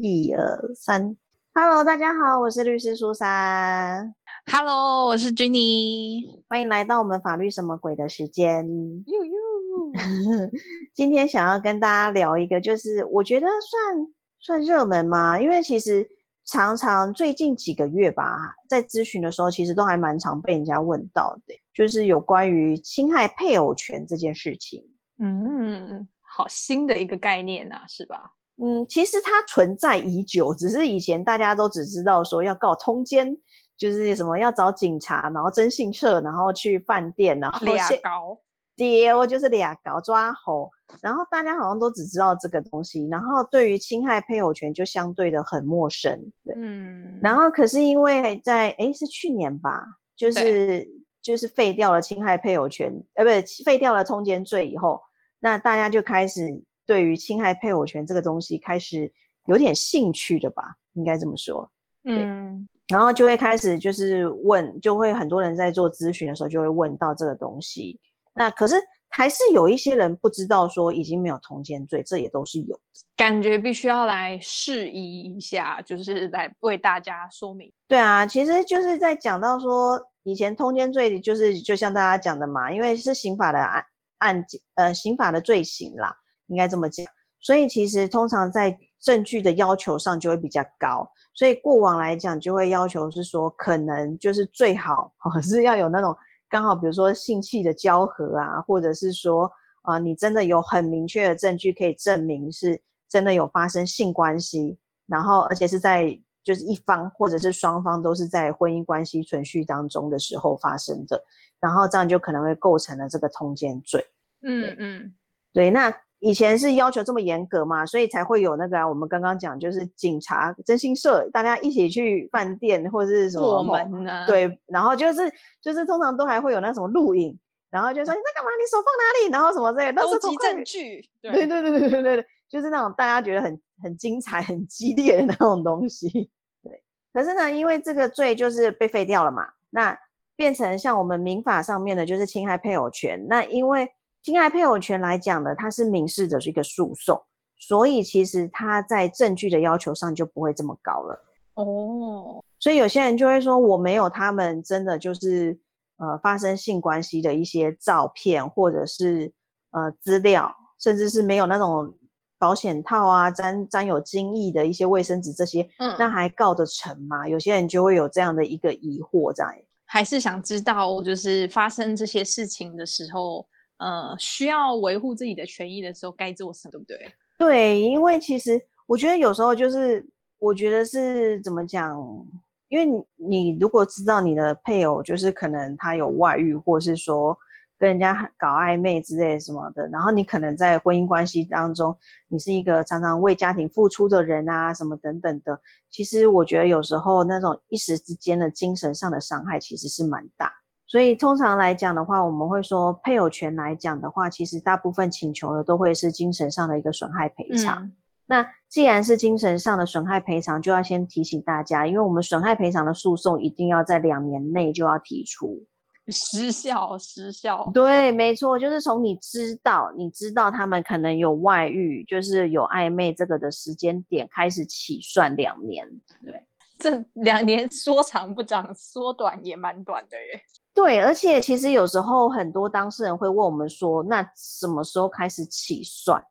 一二三，Hello，大家好，我是律师苏珊。Hello，我是 Jenny，欢迎来到我们法律什么鬼的时间。呦呦，今天想要跟大家聊一个，就是我觉得算算热门嘛，因为其实常常最近几个月吧，在咨询的时候，其实都还蛮常被人家问到的，就是有关于侵害配偶权这件事情。嗯，好新的一个概念啊，是吧？嗯，其实它存在已久，只是以前大家都只知道说要告通奸，就是什么要找警察，然后征信社，然后去饭店，然后俩搞，丢就是俩搞抓猴，然后大家好像都只知道这个东西，然后对于侵害配偶权就相对的很陌生，对，嗯，然后可是因为在哎是去年吧，就是就是废掉了侵害配偶权，呃，不是废掉了通奸罪以后，那大家就开始。对于侵害配偶权这个东西，开始有点兴趣的吧，应该这么说。嗯，然后就会开始就是问，就会很多人在做咨询的时候就会问到这个东西。那可是还是有一些人不知道说已经没有通奸罪，这也都是有。感觉必须要来示意一下，就是来为大家说明。对啊，其实就是在讲到说以前通奸罪，就是就像大家讲的嘛，因为是刑法的案案件呃刑法的罪行啦。应该这么讲，所以其实通常在证据的要求上就会比较高，所以过往来讲就会要求是说，可能就是最好是要有那种刚好，比如说性器的交合啊，或者是说啊，你真的有很明确的证据可以证明是真的有发生性关系，然后而且是在就是一方或者是双方都是在婚姻关系存续当中的时候发生的，然后这样就可能会构成了这个通奸罪。嗯嗯，对，那。以前是要求这么严格嘛，所以才会有那个啊，我们刚刚讲就是警察征信社，大家一起去饭店或者是什么门啊，对，然后就是就是通常都还会有那什么录影，然后就说你在干嘛？你手放哪里？然后什么这些都是证据，对对对对对对对，就是那种大家觉得很很精彩、很激烈的那种东西。对，可是呢，因为这个罪就是被废掉了嘛，那变成像我们民法上面的，就是侵害配偶权。那因为侵害配偶权来讲呢，它是民事的一个诉讼，所以其实它在证据的要求上就不会这么高了。哦，所以有些人就会说，我没有他们真的就是呃发生性关系的一些照片，或者是呃资料，甚至是没有那种保险套啊、沾沾有精液的一些卫生纸这些，嗯，那还告得成吗？有些人就会有这样的一个疑惑在，还是想知道，就是发生这些事情的时候。呃，需要维护自己的权益的时候该做什么，对不对？对，因为其实我觉得有时候就是，我觉得是怎么讲？因为你如果知道你的配偶就是可能他有外遇，或是说跟人家搞暧昧之类什么的，然后你可能在婚姻关系当中，你是一个常常为家庭付出的人啊，什么等等的，其实我觉得有时候那种一时之间的精神上的伤害其实是蛮大。所以通常来讲的话，我们会说配偶权来讲的话，其实大部分请求的都会是精神上的一个损害赔偿。那既然是精神上的损害赔偿，就要先提醒大家，因为我们损害赔偿的诉讼一定要在两年内就要提出，失效失效。对，没错，就是从你知道你知道他们可能有外遇，就是有暧昧这个的时间点开始起算两年。对，这两年说长不长，说短也蛮短的耶。对，而且其实有时候很多当事人会问我们说：“那什么时候开始起算？”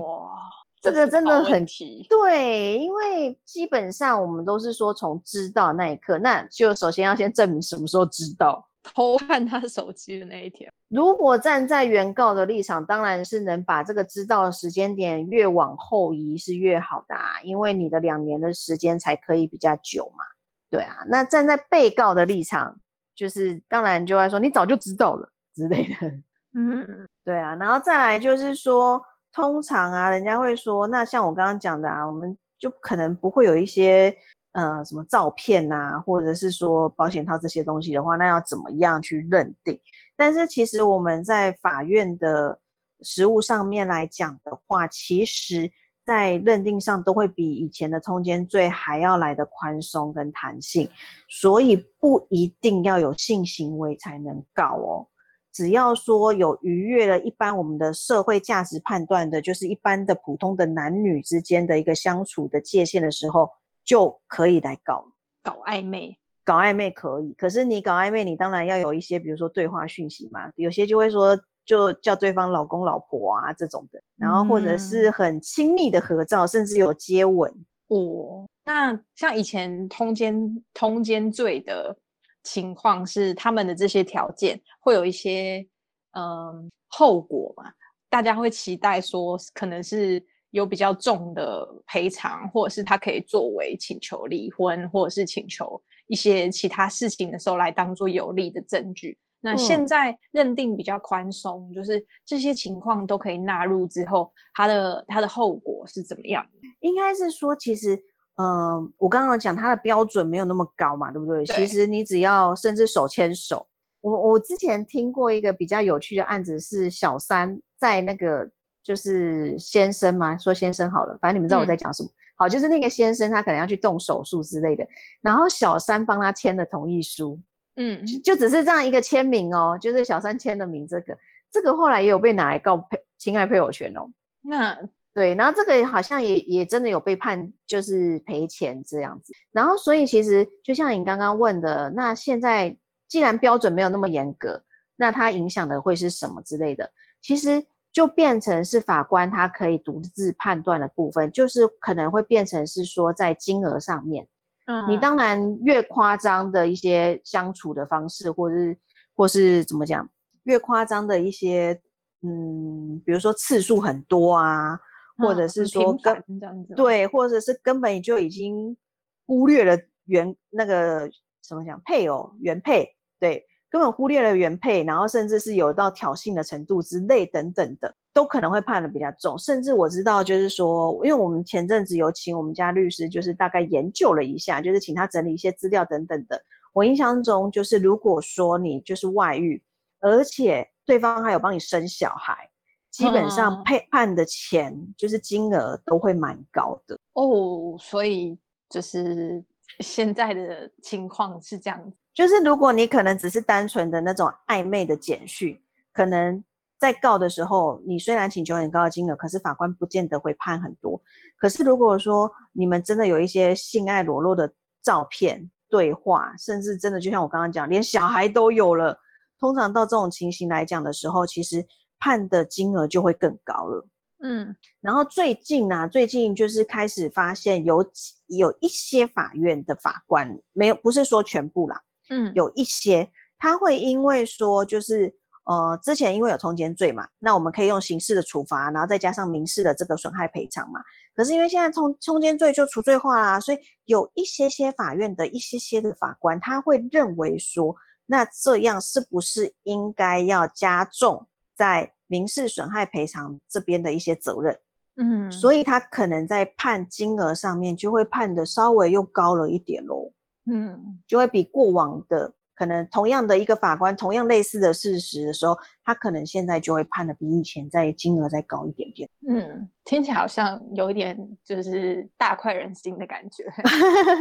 哇，这个真的很奇。对，因为基本上我们都是说从知道那一刻，那就首先要先证明什么时候知道。偷看他手机的那一天。如果站在原告的立场，当然是能把这个知道的时间点越往后移是越好的啊，因为你的两年的时间才可以比较久嘛。对啊，那站在被告的立场。就是当然就会说你早就知道了之类的，嗯，对啊，然后再来就是说，通常啊，人家会说，那像我刚刚讲的啊，我们就可能不会有一些呃什么照片呐，或者是说保险套这些东西的话，那要怎么样去认定？但是其实我们在法院的实务上面来讲的话，其实。在认定上都会比以前的通奸罪还要来的宽松跟弹性，所以不一定要有性行为才能告哦。只要说有逾越了一般我们的社会价值判断的，就是一般的普通的男女之间的一个相处的界限的时候，就可以来搞搞暧昧。搞暧昧可以，可是你搞暧昧，你当然要有一些，比如说对话讯息嘛，有些就会说就叫对方老公老婆啊这种的，然后或者是很亲密的合照，甚至有接吻。哦，那像以前通奸通奸罪的情况是，他们的这些条件会有一些嗯后果嘛？大家会期待说，可能是有比较重的赔偿，或者是他可以作为请求离婚，或者是请求。一些其他事情的时候来当做有利的证据。那现在认定比较宽松，就是这些情况都可以纳入之后，它的它的后果是怎么样？应该是说，其实，嗯，我刚刚讲它的标准没有那么高嘛，对不对？其实你只要甚至手牵手。我我之前听过一个比较有趣的案子，是小三在那个就是先生嘛，说先生好了，反正你们知道我在讲什么。好，就是那个先生，他可能要去动手术之类的，然后小三帮他签了同意书，嗯，就只是这样一个签名哦，就是小三签的名，这个这个后来也有被拿来告配侵害配偶权哦。那对，然后这个好像也也真的有被判，就是赔钱这样子。然后所以其实就像你刚刚问的，那现在既然标准没有那么严格，那它影响的会是什么之类的？其实。就变成是法官他可以独自判断的部分，就是可能会变成是说在金额上面，嗯，你当然越夸张的一些相处的方式，或者是或是怎么讲，越夸张的一些，嗯，比如说次数很多啊，或者是说根这样子，对，或者是根本就已经忽略了原那个怎么讲配偶原配，对。根本忽略了原配，然后甚至是有到挑衅的程度之类等等的，都可能会判的比较重。甚至我知道，就是说，因为我们前阵子有请我们家律师，就是大概研究了一下，就是请他整理一些资料等等的。我印象中，就是如果说你就是外遇，而且对方还有帮你生小孩，基本上配判的钱就是金额都会蛮高的哦。所以就是现在的情况是这样子。就是如果你可能只是单纯的那种暧昧的简讯，可能在告的时候，你虽然请求很高的金额，可是法官不见得会判很多。可是如果说你们真的有一些性爱裸露的照片、对话，甚至真的就像我刚刚讲，连小孩都有了，通常到这种情形来讲的时候，其实判的金额就会更高了。嗯，然后最近啊，最近就是开始发现有有一些法院的法官没有，不是说全部啦。嗯，有一些他会因为说，就是呃，之前因为有通奸罪嘛，那我们可以用刑事的处罚，然后再加上民事的这个损害赔偿嘛。可是因为现在通通奸罪就除罪化啦，所以有一些些法院的一些些的法官，他会认为说，那这样是不是应该要加重在民事损害赔偿这边的一些责任？嗯，所以他可能在判金额上面就会判的稍微又高了一点喽。嗯，就会比过往的可能同样的一个法官，同样类似的事实的时候，他可能现在就会判的比以前在金额再高一点点。嗯，听起来好像有一点就是大快人心的感觉。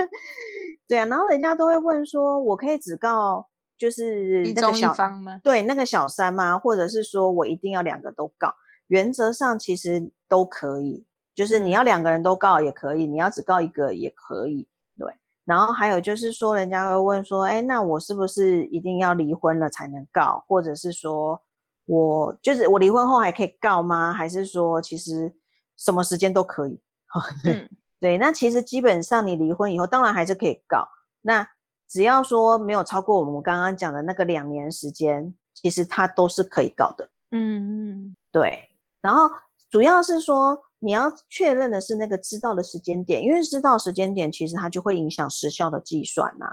对啊，然后人家都会问说，我可以只告就是那个小方吗？对，那个小三吗？或者是说我一定要两个都告？原则上其实都可以，就是你要两个人都告也可以，你要只告一个也可以。然后还有就是说，人家会问说，哎，那我是不是一定要离婚了才能告？或者是说，我就是我离婚后还可以告吗？还是说，其实什么时间都可以？嗯对，那其实基本上你离婚以后，当然还是可以告。那只要说没有超过我们刚刚讲的那个两年时间，其实它都是可以告的。嗯嗯，对。然后主要是说。你要确认的是那个知道的时间点，因为知道时间点，其实它就会影响时效的计算呐。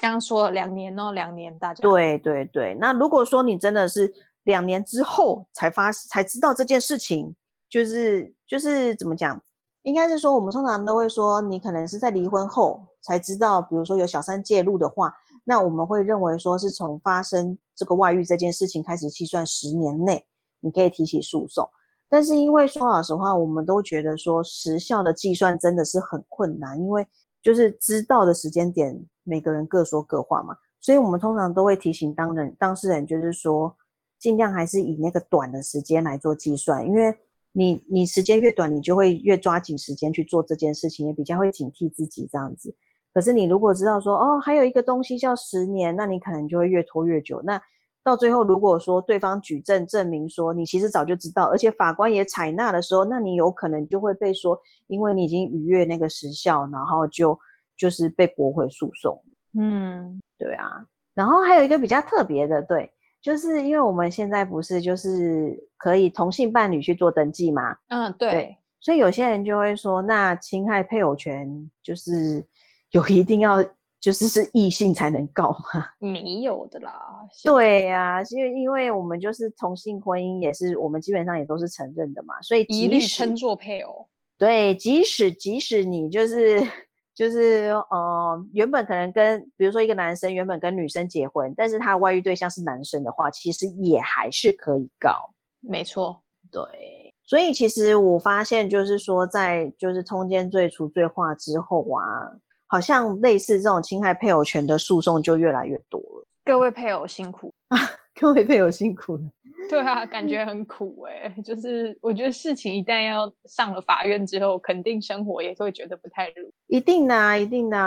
刚刚说了两年哦，两年大家。对对对，那如果说你真的是两年之后才发才知道这件事情，就是就是怎么讲？应该是说我们通常都会说，你可能是在离婚后才知道，比如说有小三介入的话，那我们会认为说是从发生这个外遇这件事情开始计算十年内，你可以提起诉讼。但是因为说老实话，我们都觉得说时效的计算真的是很困难，因为就是知道的时间点，每个人各说各话嘛，所以我们通常都会提醒当人当事人，就是说尽量还是以那个短的时间来做计算，因为你你时间越短，你就会越抓紧时间去做这件事情，也比较会警惕自己这样子。可是你如果知道说哦，还有一个东西叫十年，那你可能就会越拖越久。那到最后，如果说对方举证证明说你其实早就知道，而且法官也采纳的时候，那你有可能就会被说，因为你已经逾越那个时效，然后就就是被驳回诉讼。嗯，对啊。然后还有一个比较特别的，对，就是因为我们现在不是就是可以同性伴侣去做登记吗？嗯，对。所以有些人就会说，那侵害配偶权就是有一定要。就是是异性才能告吗？没有的啦。对呀，因为因为我们就是同性婚姻，也是我们基本上也都是承认的嘛，所以一律称作配偶。对，即使即使你就是就是呃，原本可能跟比如说一个男生原本跟女生结婚，但是他外遇对象是男生的话，其实也还是可以告。没错，对。所以其实我发现就是说，在就是通奸罪除罪化之后啊。好像类似这种侵害配偶权的诉讼就越来越多了。各位配偶辛苦啊！各位配偶辛苦了。对啊，感觉很苦哎。就是我觉得事情一旦要上了法院之后，肯定生活也会觉得不太如。一定的，一定的。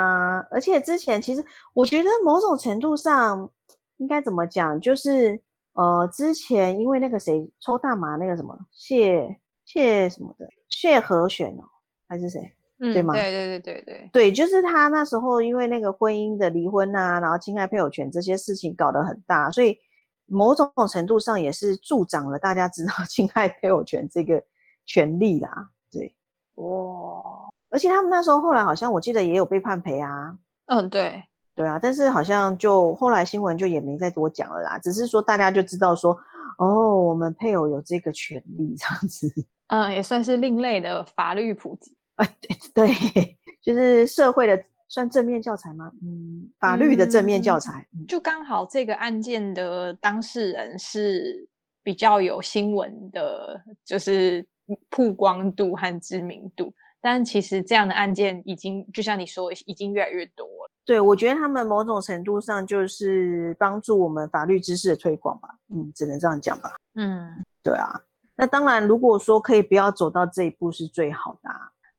而且之前其实我觉得某种程度上应该怎么讲，就是呃，之前因为那个谁抽大麻那个什么谢谢什么的谢和弦哦，还是谁？对吗？对对对对对对，就是他那时候因为那个婚姻的离婚啊，然后侵害配偶权这些事情搞得很大，所以某种程度上也是助长了大家知道 侵害配偶权这个权利啦。对，哇，而且他们那时候后来好像我记得也有被判赔啊。嗯，对对啊，但是好像就后来新闻就也没再多讲了啦，只是说大家就知道说，哦，我们配偶有这个权利这样子。嗯，也算是另类的法律普及。对对，就是社会的算正面教材吗？嗯，法律的正面教材。就刚好这个案件的当事人是比较有新闻的，就是曝光度和知名度。但其实这样的案件已经，就像你说，已经越来越多了。对，我觉得他们某种程度上就是帮助我们法律知识的推广吧。嗯，只能这样讲吧。嗯，对啊。那当然，如果说可以不要走到这一步，是最好的。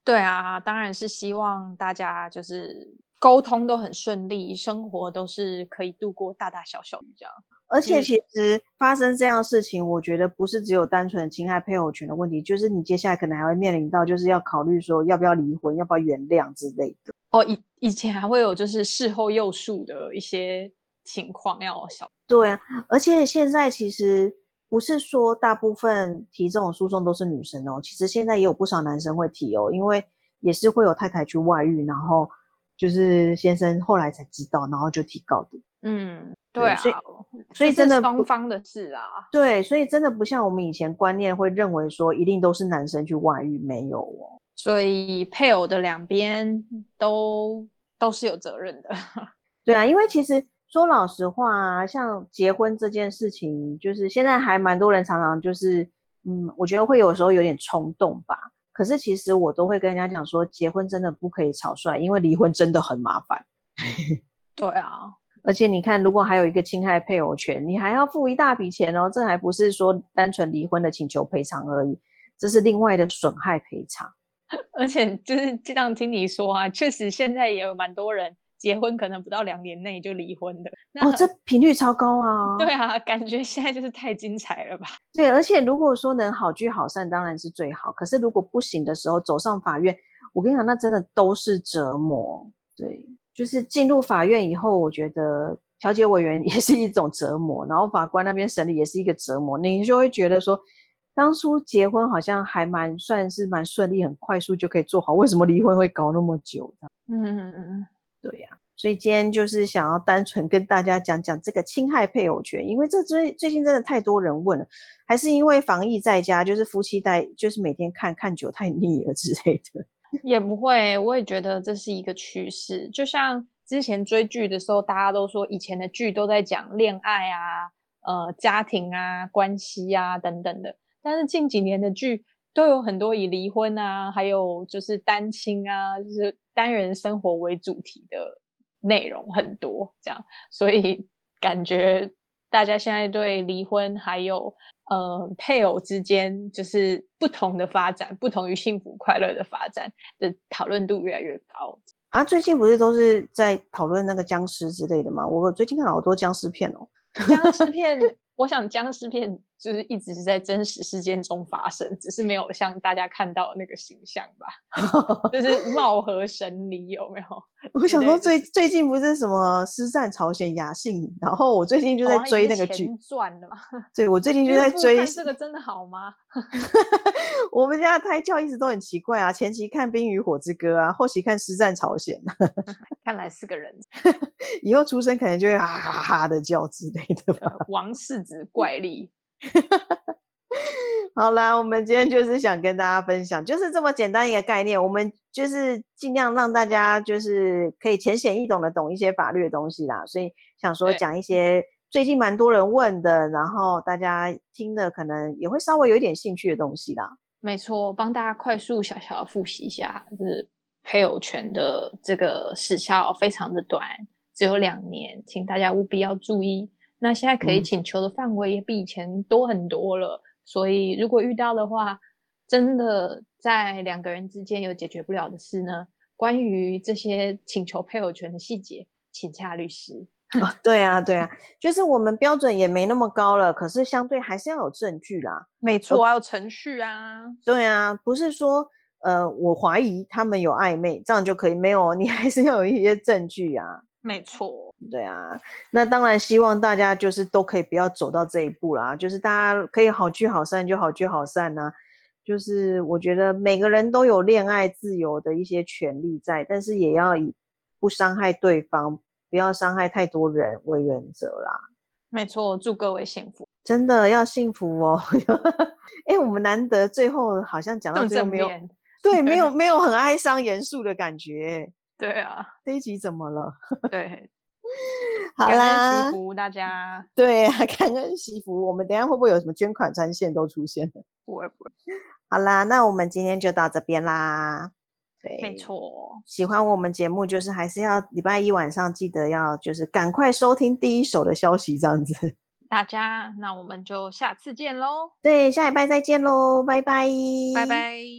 对啊，当然是希望大家就是沟通都很顺利，生活都是可以度过大大小小的这样。而且其实发生这样事情，我觉得不是只有单纯侵害配偶权的问题，就是你接下来可能还会面临到，就是要考虑说要不要离婚，要不要原谅之类的。哦，以以前还会有就是事后又诉的一些情况要小。对啊，而且现在其实。不是说大部分提这种诉讼都是女生哦，其实现在也有不少男生会提哦，因为也是会有太太去外遇，然后就是先生后来才知道，然后就提告的。嗯，对啊，所以所以真的双方的事啊。对，所以真的不像我们以前观念会认为说一定都是男生去外遇，没有哦。所以配偶的两边都都是有责任的。对啊，因为其实。说老实话，像结婚这件事情，就是现在还蛮多人常常就是，嗯，我觉得会有时候有点冲动吧。可是其实我都会跟人家讲说，结婚真的不可以草率，因为离婚真的很麻烦。对啊，而且你看，如果还有一个侵害配偶权，你还要付一大笔钱哦。这还不是说单纯离婚的请求赔偿而已，这是另外的损害赔偿。而且就是这样听你说啊，确实现在也有蛮多人。结婚可能不到两年内就离婚的哦，这频率超高啊！对啊，感觉现在就是太精彩了吧？对，而且如果说能好聚好散，当然是最好。可是如果不行的时候，走上法院，我跟你讲，那真的都是折磨。对，就是进入法院以后，我觉得调解委员也是一种折磨，然后法官那边审理也是一个折磨。你就会觉得说，当初结婚好像还蛮算是蛮顺利，很快速就可以做好，为什么离婚会搞那么久？嗯嗯嗯嗯。对呀，所以今天就是想要单纯跟大家讲讲这个侵害配偶权，因为这最最近真的太多人问了，还是因为防疫在家，就是夫妻带，就是每天看看久太腻了之类的。也不会，我也觉得这是一个趋势。就像之前追剧的时候，大家都说以前的剧都在讲恋爱啊、呃家庭啊、关系啊等等的，但是近几年的剧。都有很多以离婚啊，还有就是单亲啊，就是单人生活为主题的内容很多，这样，所以感觉大家现在对离婚还有呃配偶之间就是不同的发展，不同于幸福快乐的发展的讨论度越来越高。啊，最近不是都是在讨论那个僵尸之类的吗？我最近看好多僵尸片哦。僵尸片，我想僵尸片就是一直是在真实事件中发生，只是没有像大家看到的那个形象吧，就是貌合神离，有没有？我想说最最近不是什么师战朝鲜雅信，然后我最近就在追那个剧，赚了嘛？对，我最近 就在追这个，真的好吗？我们家的胎教一直都很奇怪啊，前期看《冰与火之歌》啊，后期看《师战朝鲜》，看来是个人，以后出生可能就会哈哈哈的叫之类的吧。王世子怪力。好啦，我们今天就是想跟大家分享，就是这么简单一个概念，我们就是尽量让大家就是可以浅显易懂的懂一些法律的东西啦。所以想说讲一些最近蛮多人问的，然后大家听的可能也会稍微有一点兴趣的东西啦。没错，帮大家快速小小的复习一下，就是配偶权的这个时效非常的短，只有两年，请大家务必要注意。那现在可以请求的范围也比以前多很多了。所以，如果遇到的话，真的在两个人之间有解决不了的事呢？关于这些请求配偶权的细节，请洽律师。对啊，对啊，就是我们标准也没那么高了，可是相对还是要有证据啦。没错，还有程序啊。对啊，不是说呃，我怀疑他们有暧昧，这样就可以没有？你还是要有一些证据啊。没错，对啊，那当然希望大家就是都可以不要走到这一步啦，就是大家可以好聚好散就好聚好散呐。就是我觉得每个人都有恋爱自由的一些权利在，但是也要以不伤害对方、不要伤害太多人为原则啦。没错，祝各位幸福，真的要幸福哦。哎，我们难得最后好像讲到最后没有，对，没有 没有很哀伤严肃的感觉。对啊，这一集怎么了？对，好啦，大家。对啊，感恩惜福。我们等下会不会有什么捐款专线都出现了？不会不会。好啦，那我们今天就到这边啦。对，没错。喜欢我们节目，就是还是要礼拜一晚上记得要就是赶快收听第一手的消息，这样子。大家，那我们就下次见喽。对，下礼拜再见喽，拜拜，拜拜。